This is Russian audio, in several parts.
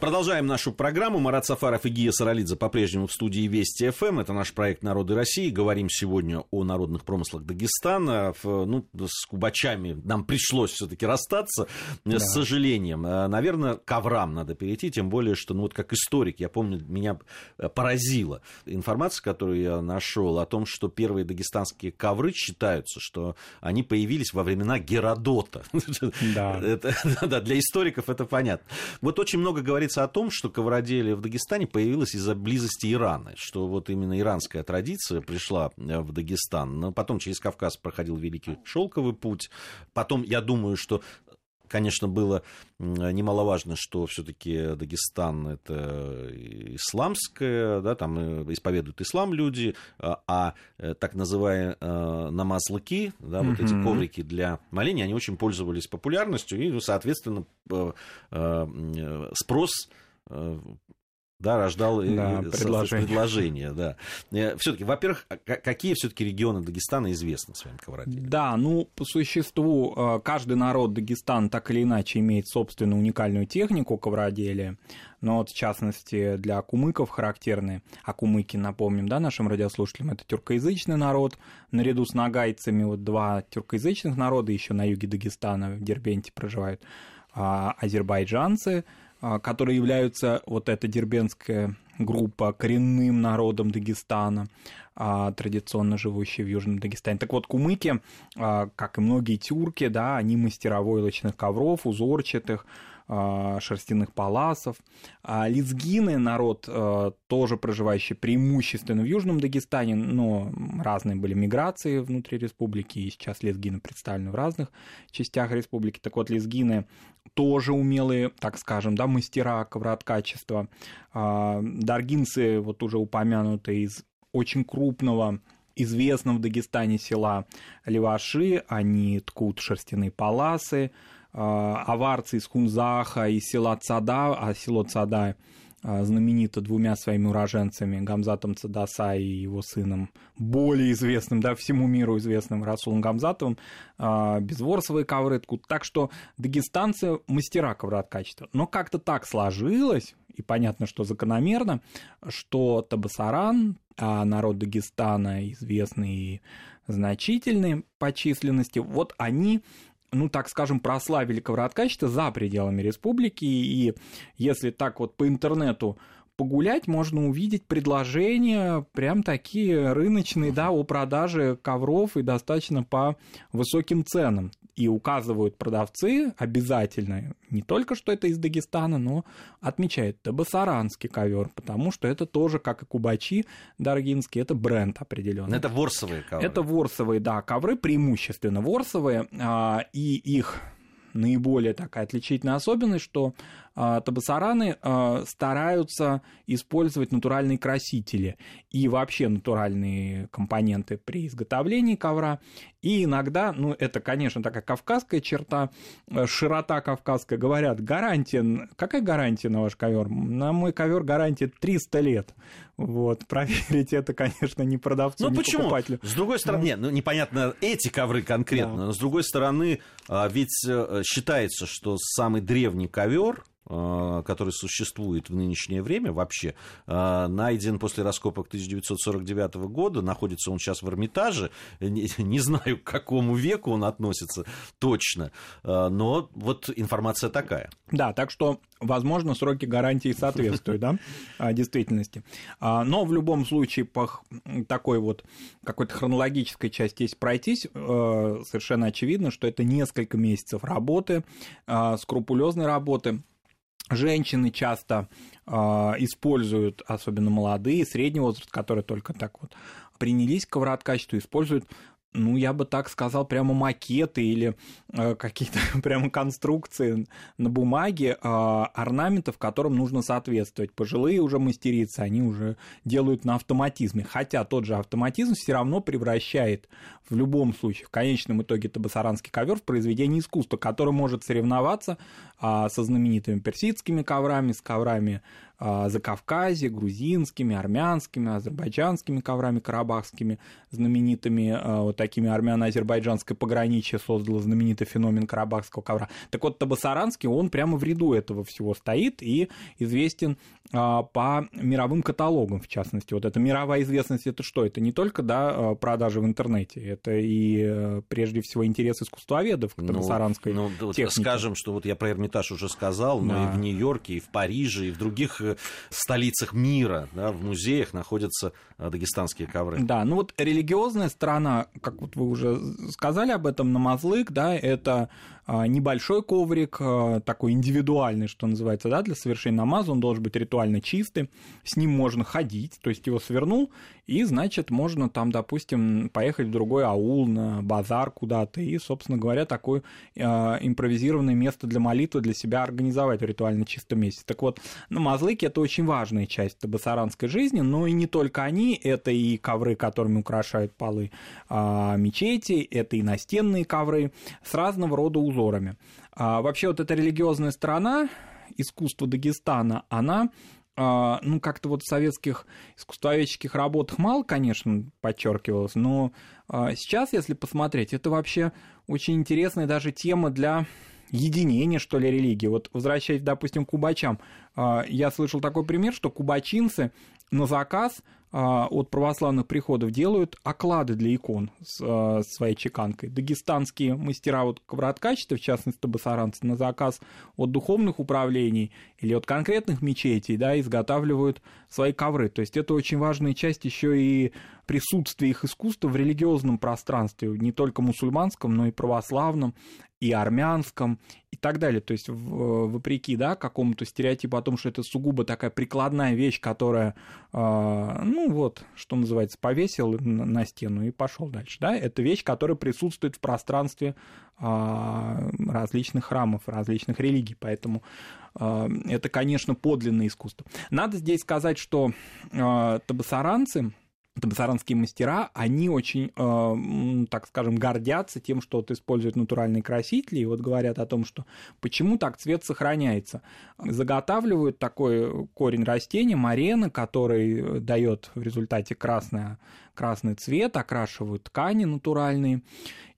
Продолжаем нашу программу. Марат Сафаров и Гия Саралидзе по-прежнему в студии Вести ФМ. Это наш проект «Народы России». Говорим сегодня о народных промыслах Дагестана. Ну, с кубачами нам пришлось все-таки расстаться, да. с сожалением. А, наверное, к коврам надо перейти, тем более, что, ну вот как историк, я помню, меня поразила информация, которую я нашел о том, что первые дагестанские ковры считаются, что они появились во времена Геродота. Да. Это, да, для историков это понятно. Вот очень много говорится говорится о том, что ковроделие в Дагестане появилось из-за близости Ирана, что вот именно иранская традиция пришла э, в Дагестан. Но потом через Кавказ проходил Великий Шелковый путь. Потом, я думаю, что конечно, было немаловажно, что все-таки Дагестан это исламское, да, там э, исповедуют ислам люди, а, а э, так называемые намазлыки, да, вот эти коврики для моления, они очень пользовались популярностью, и, соответственно, спрос да, рождал да, предложение. предложение да. Э, все-таки, во-первых, а какие все-таки регионы Дагестана известны своим ковроделием? Да, ну, по существу, э, каждый народ Дагестана так или иначе имеет собственную уникальную технику ковроделия, но вот, в частности, для кумыков характерны, а кумыки, напомним, да, нашим радиослушателям, это тюркоязычный народ, наряду с нагайцами, вот два тюркоязычных народа еще на юге Дагестана, в Дербенте проживают, а азербайджанцы – которые являются вот эта дербенская группа коренным народом Дагестана, а, традиционно живущие в Южном Дагестане. Так вот, кумыки, а, как и многие тюрки, да, они мастера войлочных ковров, узорчатых, шерстяных паласов. А лезгины народ тоже проживающий преимущественно в Южном Дагестане, но разные были миграции внутри республики, и сейчас лезгины представлены в разных частях республики. Так вот, лезгины тоже умелые, так скажем, да, мастера ковроткачества. А, даргинцы, вот уже упомянутые из очень крупного известного в Дагестане села Леваши, они ткут шерстяные паласы, а, аварцы из Хунзаха, из села Цада, а село Цада а, знаменито двумя своими уроженцами, Гамзатом Цадаса и его сыном, более известным, да, всему миру известным Расулом Гамзатовым, а, безворсовые ковры. Так что дагестанцы мастера ковроткачества. Но как-то так сложилось, и понятно, что закономерно, что Табасаран, а народ Дагестана известный и значительный по численности, вот они ну, так скажем, прославили ковроткачество за пределами республики, и если так вот по интернету погулять, можно увидеть предложения прям такие рыночные, да, о продаже ковров и достаточно по высоким ценам. И указывают продавцы обязательно, не только что это из Дагестана, но отмечают, это басаранский ковер, потому что это тоже, как и кубачи даргинские, это бренд определенный. Это ворсовые ковры. Это ворсовые, да, ковры, преимущественно ворсовые, а, и их наиболее такая отличительная особенность, что табасараны а, стараются использовать натуральные красители и вообще натуральные компоненты при изготовлении ковра. И иногда, ну, это, конечно, такая кавказская черта, э, широта кавказская, говорят, гарантия, какая гарантия на ваш ковер? На мой ковер гарантия 300 лет. Вот, проверить это, конечно, не продавцу, ну, не почему? покупателю. С другой стороны, ну, нет, ну, непонятно эти ковры конкретно, да. но с другой стороны, а, ведь э, считается, что самый древний ковер который существует в нынешнее время вообще, э, найден после раскопок 1949 года, находится он сейчас в Эрмитаже, не, не знаю, к какому веку он относится точно, э, но вот информация такая. Да, так что, возможно, сроки гарантии соответствуют, да, действительности. А, но в любом случае, по такой вот какой-то хронологической части, если пройтись, совершенно очевидно, что это несколько месяцев работы, скрупулезной работы, Женщины часто э, используют, особенно молодые, средний возраст, которые только так вот принялись к ковроткачеству, используют ну, я бы так сказал, прямо макеты или э, какие-то прямо конструкции на бумаге э, орнаментов, которым нужно соответствовать. Пожилые уже мастерицы, они уже делают на автоматизме. Хотя тот же автоматизм все равно превращает в любом случае, в конечном итоге, табасаранский ковер в произведение искусства, который может соревноваться э, со знаменитыми персидскими коврами, с коврами а, закавказье, грузинскими, армянскими, азербайджанскими коврами, карабахскими, знаменитыми а, вот такими армяно-азербайджанской пограничье создало знаменитый феномен карабахского ковра. Так вот, Табасаранский, он прямо в ряду этого всего стоит и известен а, по мировым каталогам, в частности. Вот эта мировая известность, это что? Это не только да, продажи в интернете, это и э, прежде всего интерес искусствоведов к табасаранской ну, ну, технике. Скажем, что вот я про Эрмитаж уже сказал, но да. и в Нью-Йорке, и в Париже, и в других э, столицах мира, да, в музеях находятся э, дагестанские ковры. Да, ну вот религиозная сторона, как вот вы уже сказали об этом, намазлык, да, это небольшой коврик, а, такой индивидуальный, что называется, да, для совершения намаза, он должен быть ритуально чистый, с ним можно ходить, то есть его свернул, и, значит, можно там, допустим, поехать в другой аул, на базар куда-то, и, собственно говоря, такое э, импровизированное место для молитвы для себя организовать в ритуально чистом месте. Так вот, намазлыки — это очень важная часть табасаранской жизни, но и не только они, это и ковры, которыми украшают полы мечети, это и настенные ковры с разного рода узорами узорами. А вообще вот эта религиозная сторона искусства Дагестана, она а, ну, как-то вот в советских искусствоведческих работах мало, конечно, подчеркивалось, но а, сейчас, если посмотреть, это вообще очень интересная даже тема для единения, что ли, религии. Вот возвращаясь, допустим, к кубачам, а, я слышал такой пример, что кубачинцы на заказ а, от православных приходов делают оклады для икон с а, своей чеканкой. Дагестанские мастера вот ковроткачества, в частности басаранцы, на заказ от духовных управлений или от конкретных мечетей, да, изготавливают свои ковры. То есть это очень важная часть еще и присутствия их искусства в религиозном пространстве, не только мусульманском, но и православном и армянском и так далее. То есть, вопреки да, какому-то стереотипу о том, что это сугубо такая прикладная вещь, которая, э, ну вот, что называется, повесил на стену и пошел дальше. Да? Это вещь, которая присутствует в пространстве э, различных храмов, различных религий. Поэтому э, это, конечно, подлинное искусство. Надо здесь сказать, что табасаранцы табасаранские мастера, они очень, э, так скажем, гордятся тем, что вот используют натуральные красители, и вот говорят о том, что почему так цвет сохраняется. Заготавливают такой корень растения, марена, который дает в результате красное, красный цвет, окрашивают ткани натуральные,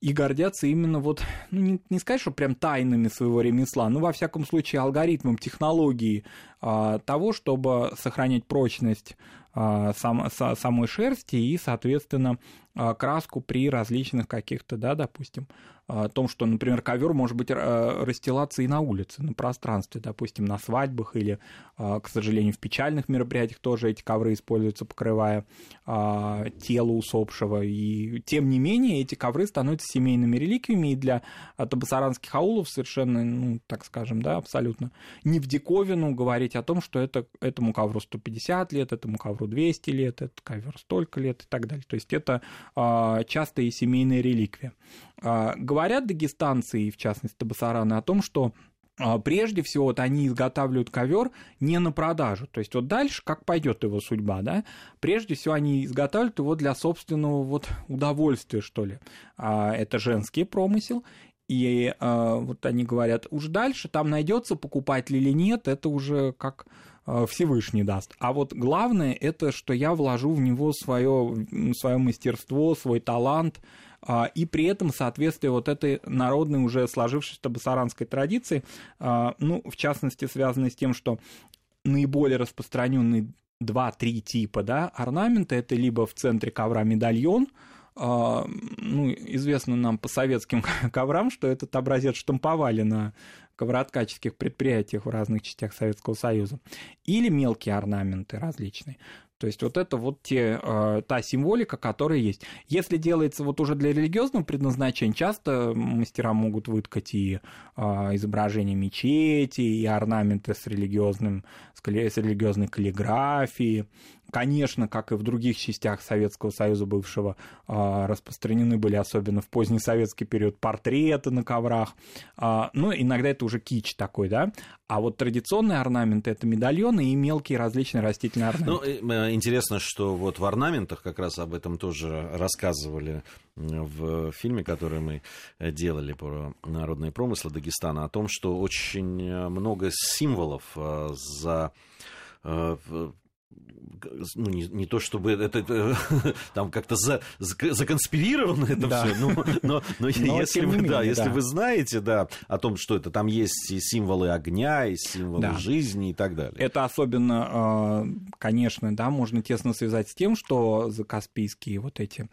и гордятся именно вот, ну, не, не сказать, что прям тайнами своего ремесла, но, во всяком случае, алгоритмом технологии а, того, чтобы сохранять прочность сам, самой шерсти и, соответственно, а, краску при различных каких-то, да, допустим, о том, что, например, ковер может быть э, расстилаться и на улице, на пространстве, допустим, на свадьбах или, э, к сожалению, в печальных мероприятиях тоже эти ковры используются, покрывая э, тело усопшего. И тем не менее эти ковры становятся семейными реликвиями, и для табасаранских аулов совершенно, ну, так скажем, да, абсолютно не в диковину говорить о том, что это, этому ковру 150 лет, этому ковру 200 лет, этот ковер столько лет и так далее. То есть это часто и семейная реликвия. А, говорят дагестанцы, и в частности табасараны, о том, что а, прежде всего вот они изготавливают ковер не на продажу. То есть вот дальше как пойдет его судьба, да? Прежде всего они изготавливают его для собственного вот удовольствия, что ли. А, это женский промысел. И вот они говорят, уж дальше там найдется покупатель или нет, это уже как Всевышний даст. А вот главное это, что я вложу в него свое, свое мастерство, свой талант, а, и при этом соответствие вот этой народной уже сложившейся басаранской традиции, а, ну, в частности, связанной с тем, что наиболее распространенные два-три типа да, орнамента, это либо в центре ковра медальон, а, ну, известно нам по советским коврам, что этот образец штамповали на ковроткаческих предприятиях в разных частях Советского Союза, или мелкие орнаменты различные. То есть вот это вот те, э, та символика, которая есть. Если делается вот уже для религиозного предназначения, часто мастера могут выткать и э, изображения мечети, и орнаменты с, религиозным, с религиозной каллиграфией, Конечно, как и в других частях Советского Союза бывшего, а, распространены были, особенно в поздний советский период, портреты на коврах. А, ну, иногда это уже кич такой, да. А вот традиционные орнаменты — это медальоны и мелкие различные растительные орнаменты. Ну, э, интересно, что вот в орнаментах как раз об этом тоже рассказывали в фильме, который мы делали про народные промыслы Дагестана, о том, что очень много символов э, за э, ну, не, не то чтобы это, это там как-то за, законспирировано это да. все, ну, но, но, но если, вы, менее, да, если да. вы знаете да, о том, что это там есть и символы огня, и символы да. жизни и так далее. Это особенно, а, конечно, да, можно тесно связать с тем, что за Каспийские вот эти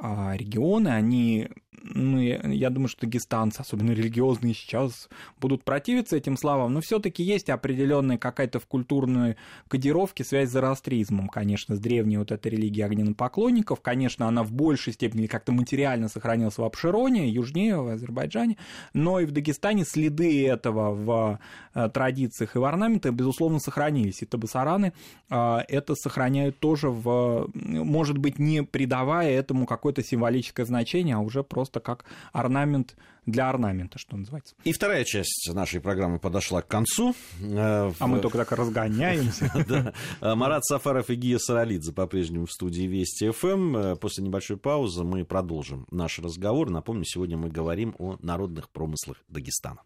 регионы, они ну, я думаю, что дагестанцы, особенно религиозные, сейчас будут противиться этим словам, но все-таки есть определенная какая-то в культурной кодировке связь с зороастризмом, конечно, с древней вот этой религией огненнопоклонников. Конечно, она в большей степени как-то материально сохранилась в Абшироне, южнее, в Азербайджане, но и в Дагестане следы этого в э, традициях и в орнаментах, безусловно, сохранились. И табасараны э, это сохраняют тоже в, может быть, не придавая этому какое-то символическое значение, а уже просто как орнамент для орнамента, что называется. И вторая часть нашей программы подошла к концу. Э, а мы только так разгоняемся. Э, Марат Сафаров и Гия Саралидзе по-прежнему в студии Вести ФМ. Э, после небольшой паузы мы продолжим наш разговор. Напомню, сегодня мы говорим о народных промыслах Дагестана.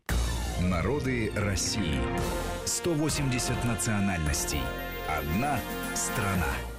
Народы России. 180 национальностей. Одна страна.